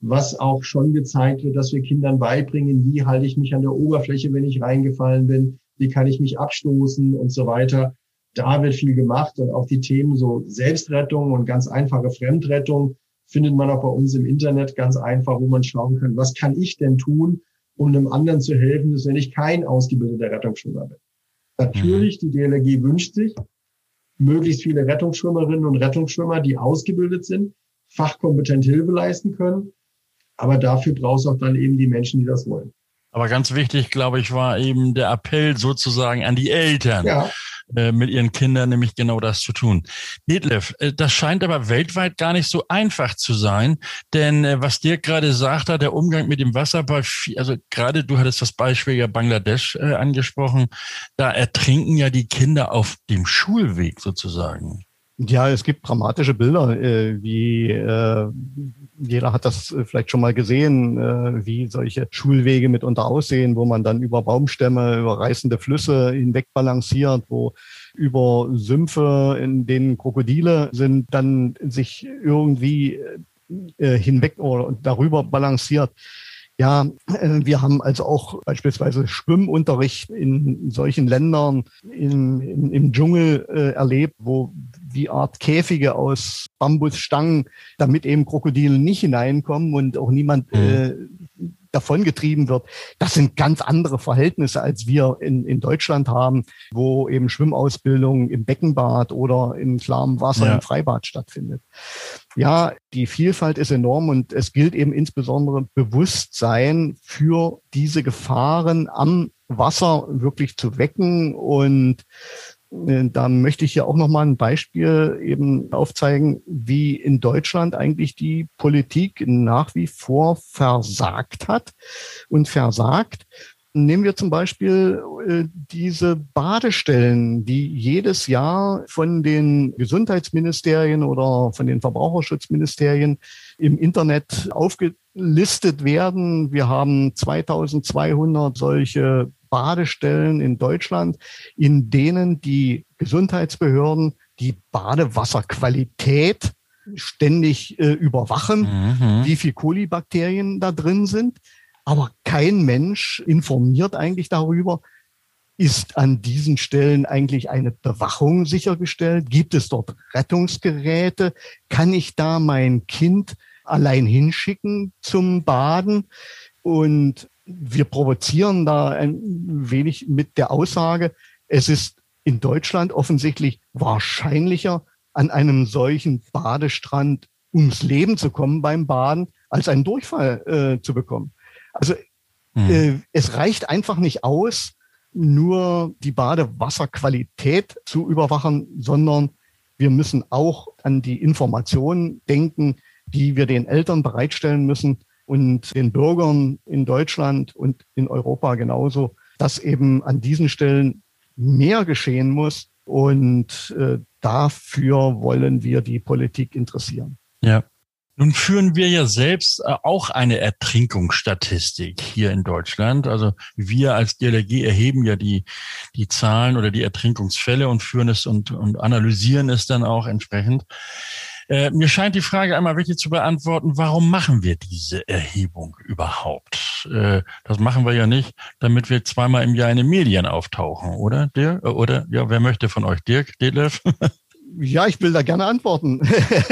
was auch schon gezeigt wird, dass wir Kindern beibringen, wie halte ich mich an der Oberfläche, wenn ich reingefallen bin, wie kann ich mich abstoßen und so weiter. Da wird viel gemacht und auch die Themen so Selbstrettung und ganz einfache Fremdrettung findet man auch bei uns im Internet ganz einfach, wo man schauen kann, was kann ich denn tun, um einem anderen zu helfen, dass wenn ich kein ausgebildeter Rettungsschwimmer bin. Natürlich, die DLRG wünscht sich möglichst viele Rettungsschwimmerinnen und Rettungsschwimmer, die ausgebildet sind, fachkompetent Hilfe leisten können. Aber dafür brauchst du auch dann eben die Menschen, die das wollen. Aber ganz wichtig, glaube ich, war eben der Appell sozusagen an die Eltern. Ja. Äh, mit ihren Kindern nämlich genau das zu tun. Detlef, äh, das scheint aber weltweit gar nicht so einfach zu sein, denn äh, was dir gerade sagt, der Umgang mit dem Wasser bei, also gerade du hattest das Beispiel ja Bangladesch angesprochen, da ertrinken ja die Kinder auf dem Schulweg sozusagen. Ja, es gibt dramatische Bilder, äh, wie äh, jeder hat das äh, vielleicht schon mal gesehen, äh, wie solche Schulwege mitunter aussehen, wo man dann über Baumstämme, über reißende Flüsse hinweg balanciert, wo über Sümpfe, in denen Krokodile sind, dann sich irgendwie äh, hinweg oder darüber balanciert. Ja, äh, wir haben also auch beispielsweise Schwimmunterricht in solchen Ländern in, in, im Dschungel äh, erlebt, wo wie Art Käfige aus Bambusstangen, damit eben Krokodile nicht hineinkommen und auch niemand mhm. äh, davongetrieben wird. Das sind ganz andere Verhältnisse, als wir in, in Deutschland haben, wo eben Schwimmausbildung im Beckenbad oder im klarem Wasser ja. im Freibad stattfindet. Ja, die Vielfalt ist enorm und es gilt eben insbesondere Bewusstsein für diese Gefahren am Wasser wirklich zu wecken und da möchte ich ja auch nochmal ein Beispiel eben aufzeigen, wie in Deutschland eigentlich die Politik nach wie vor versagt hat und versagt. Nehmen wir zum Beispiel äh, diese Badestellen, die jedes Jahr von den Gesundheitsministerien oder von den Verbraucherschutzministerien im Internet aufgelistet werden. Wir haben 2200 solche Badestellen in Deutschland, in denen die Gesundheitsbehörden die Badewasserqualität ständig äh, überwachen, mhm. wie viel Kolibakterien da drin sind. Aber kein Mensch informiert eigentlich darüber, ist an diesen Stellen eigentlich eine Bewachung sichergestellt? Gibt es dort Rettungsgeräte? Kann ich da mein Kind allein hinschicken zum Baden? Und wir provozieren da ein wenig mit der Aussage, es ist in Deutschland offensichtlich wahrscheinlicher, an einem solchen Badestrand ums Leben zu kommen beim Baden, als einen Durchfall äh, zu bekommen. Also hm. äh, es reicht einfach nicht aus, nur die Badewasserqualität zu überwachen, sondern wir müssen auch an die Informationen denken, die wir den Eltern bereitstellen müssen, und den Bürgern in Deutschland und in Europa genauso, dass eben an diesen Stellen mehr geschehen muss. Und äh, dafür wollen wir die Politik interessieren. Ja. Nun führen wir ja selbst äh, auch eine Ertrinkungsstatistik hier in Deutschland. Also wir als DLRG erheben ja die, die Zahlen oder die Ertrinkungsfälle und führen es und, und analysieren es dann auch entsprechend. Äh, mir scheint die Frage einmal wichtig zu beantworten, warum machen wir diese Erhebung überhaupt? Äh, das machen wir ja nicht, damit wir zweimal im Jahr in den Medien auftauchen, oder? Dirk? Äh, oder ja, wer möchte von euch? Dirk, Detlef? Ja, ich will da gerne antworten.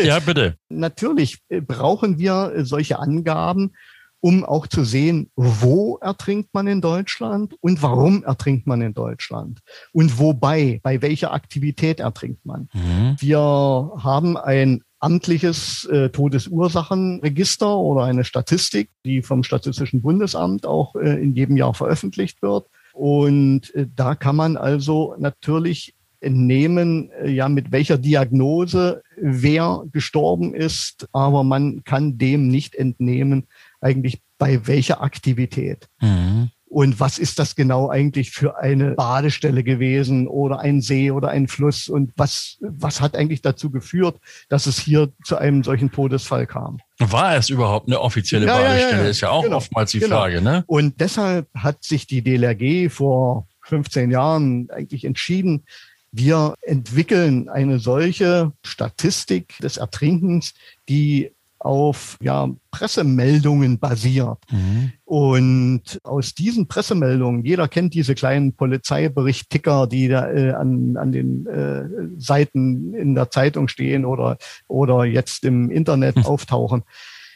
Ja, bitte. Natürlich äh, brauchen wir solche Angaben, um auch zu sehen, wo ertrinkt man in Deutschland und warum ertrinkt man in Deutschland und wobei, bei welcher Aktivität ertrinkt man. Mhm. Wir haben ein amtliches äh, Todesursachenregister oder eine Statistik, die vom Statistischen Bundesamt auch äh, in jedem Jahr veröffentlicht wird. Und äh, da kann man also natürlich entnehmen, äh, ja, mit welcher Diagnose wer gestorben ist, aber man kann dem nicht entnehmen, eigentlich bei welcher Aktivität. Mhm. Und was ist das genau eigentlich für eine Badestelle gewesen oder ein See oder ein Fluss? Und was, was hat eigentlich dazu geführt, dass es hier zu einem solchen Todesfall kam? War es überhaupt eine offizielle ja, Badestelle? Ja, ja, ist ja auch genau, oftmals die genau. Frage, ne? Und deshalb hat sich die DLRG vor 15 Jahren eigentlich entschieden, wir entwickeln eine solche Statistik des Ertrinkens, die auf ja, Pressemeldungen basiert. Mhm. Und aus diesen Pressemeldungen, jeder kennt diese kleinen Polizeibericht-Ticker, die da äh, an, an den äh, Seiten in der Zeitung stehen oder, oder jetzt im Internet mhm. auftauchen.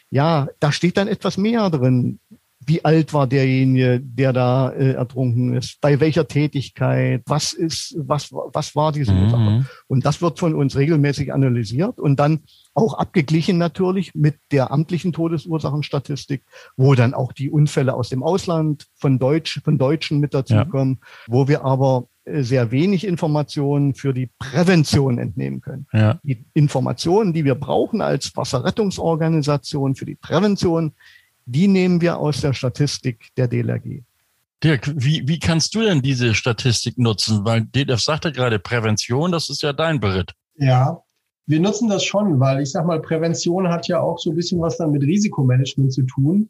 Ja, da steht dann etwas mehr drin wie alt war derjenige, der da äh, ertrunken ist, bei welcher Tätigkeit, was ist, was, was war diese mhm. Ursache. Und das wird von uns regelmäßig analysiert und dann auch abgeglichen natürlich mit der amtlichen Todesursachenstatistik, wo dann auch die Unfälle aus dem Ausland von Deutsch, von Deutschen mit dazukommen, ja. wo wir aber äh, sehr wenig Informationen für die Prävention entnehmen können. Ja. Die Informationen, die wir brauchen als Wasserrettungsorganisation für die Prävention, die nehmen wir aus der Statistik der DLRG. Dirk, wie, wie kannst du denn diese Statistik nutzen? Weil DLF sagte gerade Prävention, das ist ja dein Beritt. Ja, Wir nutzen das schon, weil ich sag mal, Prävention hat ja auch so ein bisschen was dann mit Risikomanagement zu tun.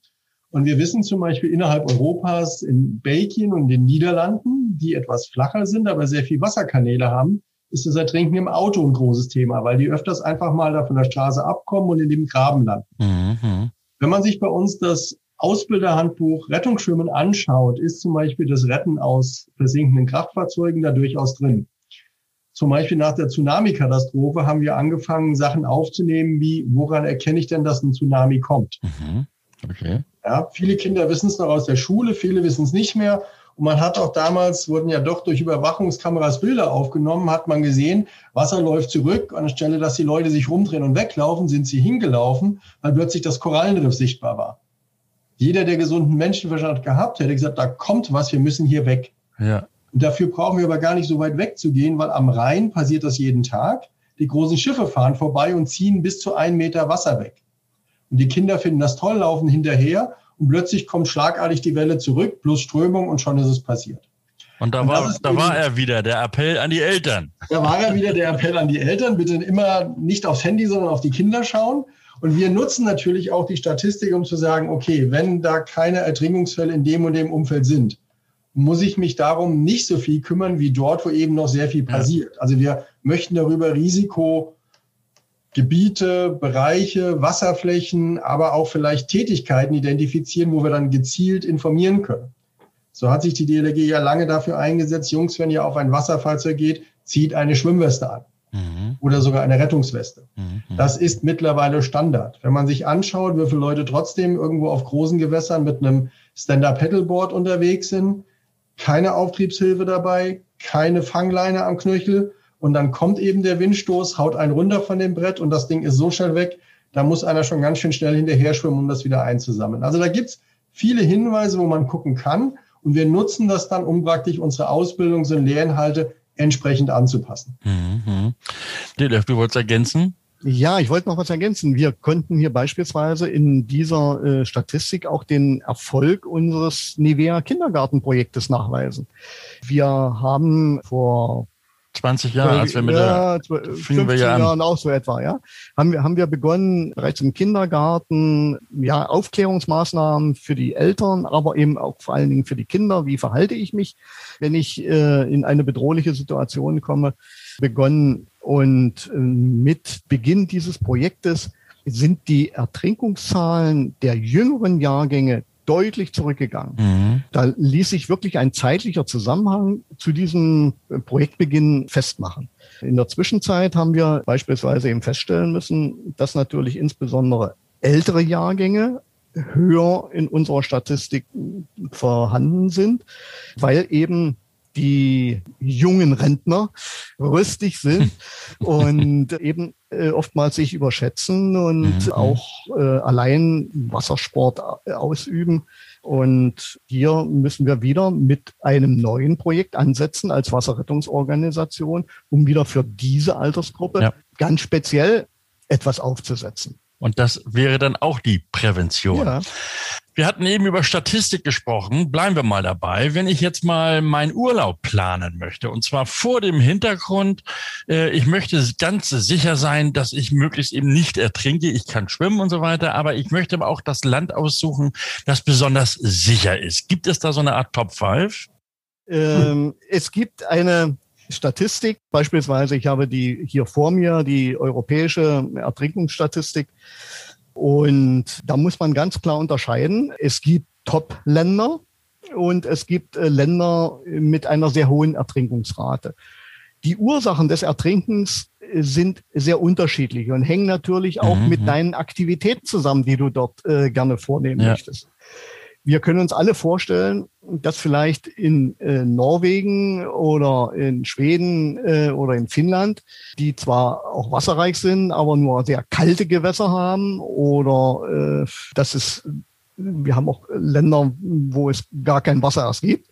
Und wir wissen zum Beispiel innerhalb Europas, in Belgien und den Niederlanden, die etwas flacher sind, aber sehr viel Wasserkanäle haben, ist das Ertrinken im Auto ein großes Thema, weil die öfters einfach mal da von der Straße abkommen und in dem Graben landen. Mhm. Wenn man sich bei uns das Ausbilderhandbuch Rettungsschwimmen anschaut, ist zum Beispiel das Retten aus versinkenden Kraftfahrzeugen da durchaus drin. Zum Beispiel nach der Tsunami-Katastrophe haben wir angefangen, Sachen aufzunehmen, wie woran erkenne ich denn, dass ein Tsunami kommt? Mhm. Okay. Ja, viele Kinder wissen es noch aus der Schule, viele wissen es nicht mehr. Und man hat auch damals, wurden ja doch durch Überwachungskameras Bilder aufgenommen, hat man gesehen, Wasser läuft zurück. Anstelle, dass die Leute sich rumdrehen und weglaufen, sind sie hingelaufen, weil plötzlich das Korallenriff sichtbar war. Jeder, der gesunden Menschenverstand gehabt hätte, gesagt, da kommt was, wir müssen hier weg. Ja. Und dafür brauchen wir aber gar nicht so weit wegzugehen, weil am Rhein passiert das jeden Tag. Die großen Schiffe fahren vorbei und ziehen bis zu einen Meter Wasser weg. Und die Kinder finden das toll, laufen hinterher und plötzlich kommt schlagartig die Welle zurück, plus Strömung und schon ist es passiert. Und da, und war, da war er wieder, der Appell an die Eltern. Da war er wieder, der Appell an die Eltern. Bitte immer nicht aufs Handy, sondern auf die Kinder schauen. Und wir nutzen natürlich auch die Statistik, um zu sagen, okay, wenn da keine Ertrinkungsfälle in dem und dem Umfeld sind, muss ich mich darum nicht so viel kümmern wie dort, wo eben noch sehr viel passiert. Also wir möchten darüber Risiko Gebiete, Bereiche, Wasserflächen, aber auch vielleicht Tätigkeiten identifizieren, wo wir dann gezielt informieren können. So hat sich die DLRG ja lange dafür eingesetzt, Jungs, wenn ihr auf ein Wasserfahrzeug geht, zieht eine Schwimmweste an mhm. oder sogar eine Rettungsweste. Mhm. Das ist mittlerweile Standard. Wenn man sich anschaut, wie viele Leute trotzdem irgendwo auf großen Gewässern mit einem Stand-Up-Paddleboard unterwegs sind, keine Auftriebshilfe dabei, keine Fangleine am Knöchel und dann kommt eben der Windstoß, haut einen runter von dem Brett und das Ding ist so schnell weg, da muss einer schon ganz schön schnell hinterher schwimmen, um das wieder einzusammeln. Also da gibt's viele Hinweise, wo man gucken kann und wir nutzen das dann, um praktisch unsere Ausbildungs- und Lehrinhalte entsprechend anzupassen. Mhm. du wolltest ergänzen? Ja, ich wollte noch was ergänzen. Wir konnten hier beispielsweise in dieser äh, Statistik auch den Erfolg unseres Nivea Kindergartenprojektes nachweisen. Wir haben vor 20 Jahre, als wir mit ja, der, 15 wir ja. Jahren auch so etwa, ja. Haben wir, haben wir begonnen, bereits im Kindergarten, ja, Aufklärungsmaßnahmen für die Eltern, aber eben auch vor allen Dingen für die Kinder. Wie verhalte ich mich, wenn ich äh, in eine bedrohliche Situation komme? Begonnen und äh, mit Beginn dieses Projektes sind die Ertrinkungszahlen der jüngeren Jahrgänge deutlich zurückgegangen. Mhm. Da ließ sich wirklich ein zeitlicher Zusammenhang zu diesem äh, Projektbeginn festmachen. In der Zwischenzeit haben wir beispielsweise eben feststellen müssen, dass natürlich insbesondere ältere Jahrgänge höher in unserer Statistik vorhanden sind, weil eben die jungen Rentner rüstig sind und eben äh, oftmals sich überschätzen und mhm. auch äh, allein Wassersport ausüben. Und hier müssen wir wieder mit einem neuen Projekt ansetzen als Wasserrettungsorganisation, um wieder für diese Altersgruppe ja. ganz speziell etwas aufzusetzen. Und das wäre dann auch die Prävention. Ja. Wir hatten eben über Statistik gesprochen. Bleiben wir mal dabei. Wenn ich jetzt mal meinen Urlaub planen möchte, und zwar vor dem Hintergrund, äh, ich möchte ganz sicher sein, dass ich möglichst eben nicht ertrinke. Ich kann schwimmen und so weiter, aber ich möchte aber auch das Land aussuchen, das besonders sicher ist. Gibt es da so eine Art Top 5? Ähm, es gibt eine Statistik, beispielsweise, ich habe die hier vor mir, die europäische Ertrinkungsstatistik. Und da muss man ganz klar unterscheiden. Es gibt Top-Länder und es gibt äh, Länder mit einer sehr hohen Ertrinkungsrate. Die Ursachen des Ertrinkens äh, sind sehr unterschiedlich und hängen natürlich auch mhm. mit deinen Aktivitäten zusammen, die du dort äh, gerne vornehmen ja. möchtest wir können uns alle vorstellen, dass vielleicht in äh, Norwegen oder in Schweden äh, oder in Finnland, die zwar auch wasserreich sind, aber nur sehr kalte Gewässer haben oder äh, dass es wir haben auch Länder, wo es gar kein Wasser erst gibt,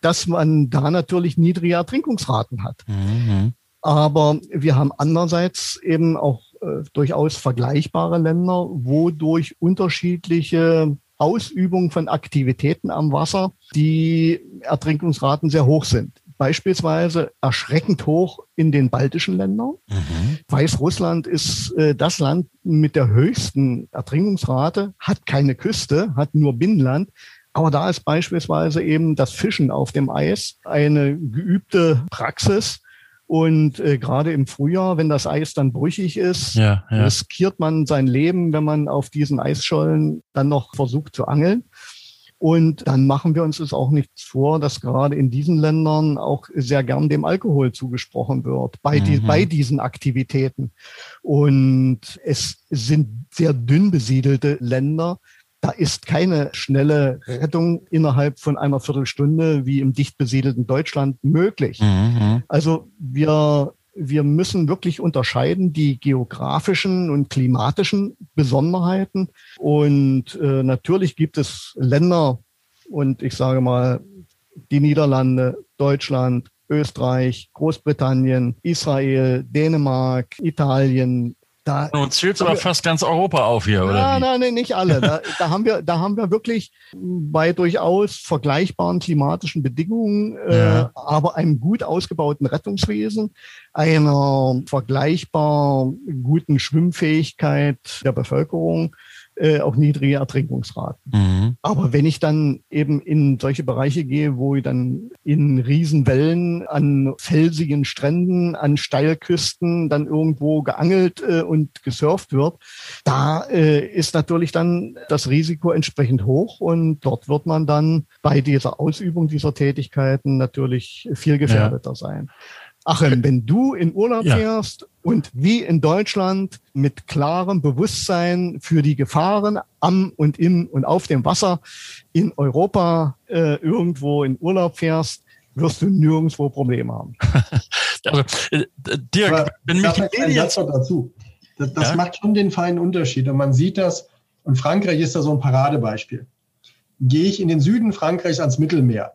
dass man da natürlich niedrige Ertrinkungsraten hat. Mhm. Aber wir haben andererseits eben auch äh, durchaus vergleichbare Länder, wo durch unterschiedliche Ausübung von Aktivitäten am Wasser die Ertrinkungsraten sehr hoch sind. beispielsweise erschreckend hoch in den baltischen Ländern. Mhm. Weißrussland ist äh, das Land mit der höchsten Ertrinkungsrate, hat keine Küste, hat nur Binnenland. Aber da ist beispielsweise eben das Fischen auf dem Eis eine geübte Praxis. Und äh, gerade im Frühjahr, wenn das Eis dann brüchig ist, ja, ja. riskiert man sein Leben, wenn man auf diesen Eisschollen dann noch versucht zu angeln. Und dann machen wir uns es auch nichts vor, dass gerade in diesen Ländern auch sehr gern dem Alkohol zugesprochen wird bei, die, mhm. bei diesen Aktivitäten. Und es sind sehr dünn besiedelte Länder. Da ist keine schnelle Rettung innerhalb von einer Viertelstunde wie im dicht besiedelten Deutschland möglich. Mhm. Also wir wir müssen wirklich unterscheiden die geografischen und klimatischen Besonderheiten. Und äh, natürlich gibt es Länder und ich sage mal die Niederlande, Deutschland, Österreich, Großbritannien, Israel, Dänemark, Italien, da, Nun zählt aber fast ganz Europa auf hier, oder? Nein, nein, nein, nicht alle. Da, da, haben wir, da haben wir wirklich bei durchaus vergleichbaren klimatischen Bedingungen, äh, ja. äh, aber einem gut ausgebauten Rettungswesen, einer vergleichbar guten Schwimmfähigkeit der Bevölkerung äh, auch niedrige Ertrinkungsraten. Mhm. Aber wenn ich dann eben in solche Bereiche gehe, wo ich dann in Riesenwellen an felsigen Stränden, an Steilküsten dann irgendwo geangelt äh, und gesurft wird, da äh, ist natürlich dann das Risiko entsprechend hoch und dort wird man dann bei dieser Ausübung dieser Tätigkeiten natürlich viel gefährdeter ja. sein. Achim, wenn du in Urlaub ja. fährst und wie in Deutschland mit klarem Bewusstsein für die Gefahren am und im und auf dem Wasser in Europa äh, irgendwo in Urlaub fährst, wirst du nirgendwo Probleme haben. also, äh, Dirk, Aber wenn mich ein Satz noch dazu. Das, das ja? macht schon den feinen Unterschied und man sieht das. Und Frankreich ist da so ein Paradebeispiel. Gehe ich in den Süden Frankreichs ans Mittelmeer,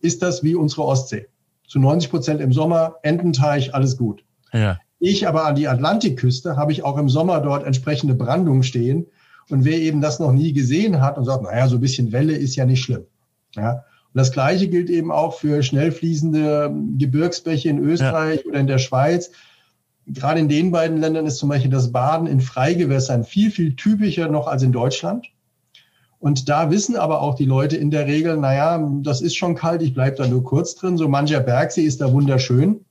ist das wie unsere Ostsee zu 90 Prozent im Sommer, Ententeich, alles gut. Ja. Ich aber an die Atlantikküste habe ich auch im Sommer dort entsprechende Brandungen stehen. Und wer eben das noch nie gesehen hat und sagt, naja, so ein bisschen Welle ist ja nicht schlimm. Ja. Und das Gleiche gilt eben auch für schnell fließende Gebirgsbäche in Österreich ja. oder in der Schweiz. Gerade in den beiden Ländern ist zum Beispiel das Baden in Freigewässern viel, viel typischer noch als in Deutschland. Und da wissen aber auch die Leute in der Regel, naja, das ist schon kalt, ich bleibe da nur kurz drin. So mancher Bergsee ist da wunderschön.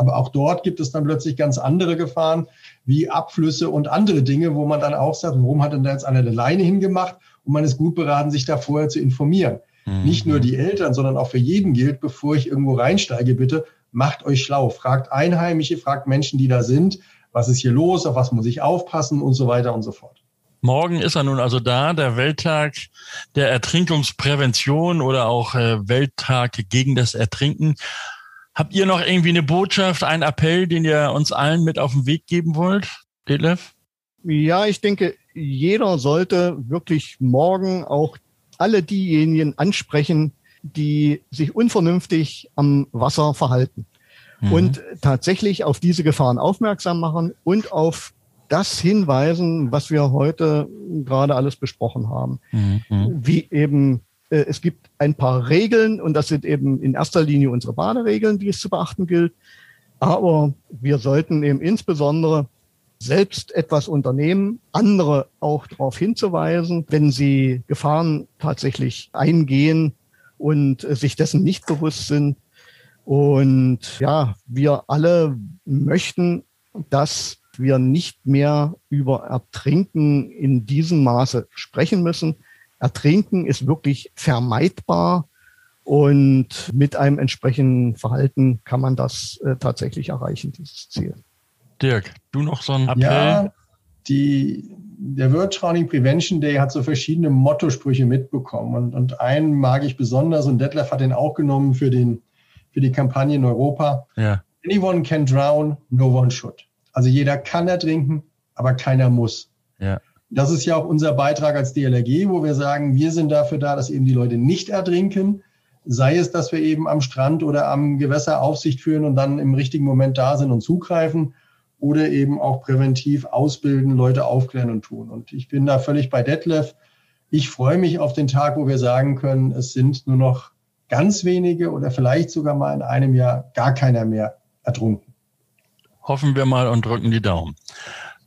Aber auch dort gibt es dann plötzlich ganz andere Gefahren, wie Abflüsse und andere Dinge, wo man dann auch sagt, warum hat denn da jetzt einer eine Leine hingemacht? Und man ist gut beraten, sich da vorher zu informieren. Mhm. Nicht nur die Eltern, sondern auch für jeden gilt, bevor ich irgendwo reinsteige, bitte, macht euch schlau. Fragt Einheimische, fragt Menschen, die da sind, was ist hier los, auf was muss ich aufpassen und so weiter und so fort. Morgen ist er nun also da, der Welttag der Ertrinkungsprävention oder auch äh, Welttag gegen das Ertrinken. Habt ihr noch irgendwie eine Botschaft, einen Appell, den ihr uns allen mit auf den Weg geben wollt, Detlef? Ja, ich denke, jeder sollte wirklich morgen auch alle diejenigen ansprechen, die sich unvernünftig am Wasser verhalten. Mhm. Und tatsächlich auf diese Gefahren aufmerksam machen und auf das hinweisen, was wir heute gerade alles besprochen haben. Mhm. Wie eben, es gibt ein paar Regeln und das sind eben in erster Linie unsere Baderegeln, die es zu beachten gilt. Aber wir sollten eben insbesondere selbst etwas unternehmen, andere auch darauf hinzuweisen, wenn sie Gefahren tatsächlich eingehen und sich dessen nicht bewusst sind. Und ja, wir alle möchten, dass wir nicht mehr über Ertrinken in diesem Maße sprechen müssen. Ertrinken ist wirklich vermeidbar und mit einem entsprechenden Verhalten kann man das äh, tatsächlich erreichen, dieses Ziel. Dirk, du noch so ein Appell? Ja, die, der World Drowning Prevention Day hat so verschiedene Motto-Sprüche mitbekommen und, und einen mag ich besonders und Detlef hat den auch genommen für, den, für die Kampagne in Europa. Ja. Anyone can drown, no one should. Also jeder kann ertrinken, aber keiner muss. Ja. Das ist ja auch unser Beitrag als DLRG, wo wir sagen, wir sind dafür da, dass eben die Leute nicht ertrinken. Sei es, dass wir eben am Strand oder am Gewässer Aufsicht führen und dann im richtigen Moment da sind und zugreifen oder eben auch präventiv ausbilden, Leute aufklären und tun. Und ich bin da völlig bei Detlef. Ich freue mich auf den Tag, wo wir sagen können, es sind nur noch ganz wenige oder vielleicht sogar mal in einem Jahr gar keiner mehr ertrunken. Hoffen wir mal und drücken die Daumen.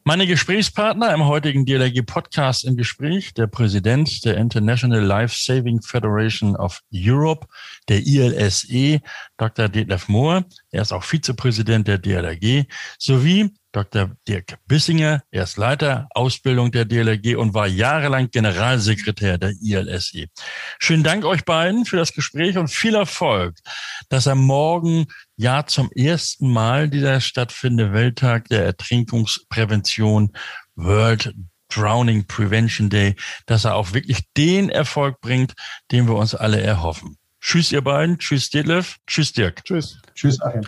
Meine Gesprächspartner im heutigen DLRG Podcast im Gespräch, der Präsident der International Life Saving Federation of Europe, der ILSE, Dr. Detlef Mohr. Er ist auch Vizepräsident der DLRG, sowie Dr. Dirk Bissinger. Er ist Leiter Ausbildung der DLRG und war jahrelang Generalsekretär der ILSE. Schönen Dank euch beiden für das Gespräch und viel Erfolg, dass er morgen ja zum ersten Mal dieser stattfindende Welttag der Ertrinkungsprävention World Drowning Prevention Day, dass er auch wirklich den Erfolg bringt, den wir uns alle erhoffen. Tschüss, ihr beiden. Tschüss, Detlef. Tschüss, Dirk. Tschüss. Tschüss, Achim.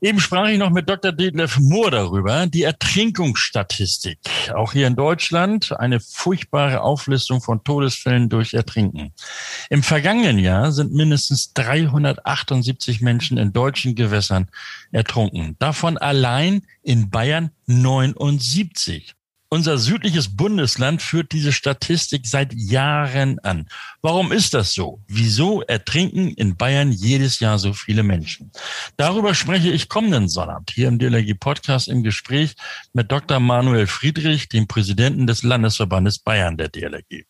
Eben sprach ich noch mit Dr. Detlef Mohr darüber, die Ertrinkungsstatistik. Auch hier in Deutschland eine furchtbare Auflistung von Todesfällen durch Ertrinken. Im vergangenen Jahr sind mindestens 378 Menschen in deutschen Gewässern ertrunken. Davon allein in Bayern 79. Unser südliches Bundesland führt diese Statistik seit Jahren an. Warum ist das so? Wieso ertrinken in Bayern jedes Jahr so viele Menschen? Darüber spreche ich kommenden Sonnabend hier im DLRG Podcast im Gespräch mit Dr. Manuel Friedrich, dem Präsidenten des Landesverbandes Bayern der DLRG.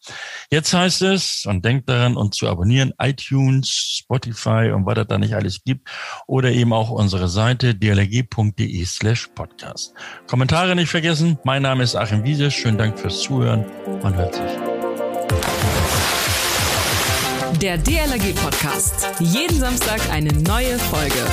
Jetzt heißt es, und denkt daran, uns zu abonnieren, iTunes, Spotify und was es da nicht alles gibt, oder eben auch unsere Seite dlrg.de slash podcast. Kommentare nicht vergessen. Mein Name ist Achim Wiese. Schönen Dank fürs Zuhören. Man hört sich. Der DLRG Podcast. Jeden Samstag eine neue Folge.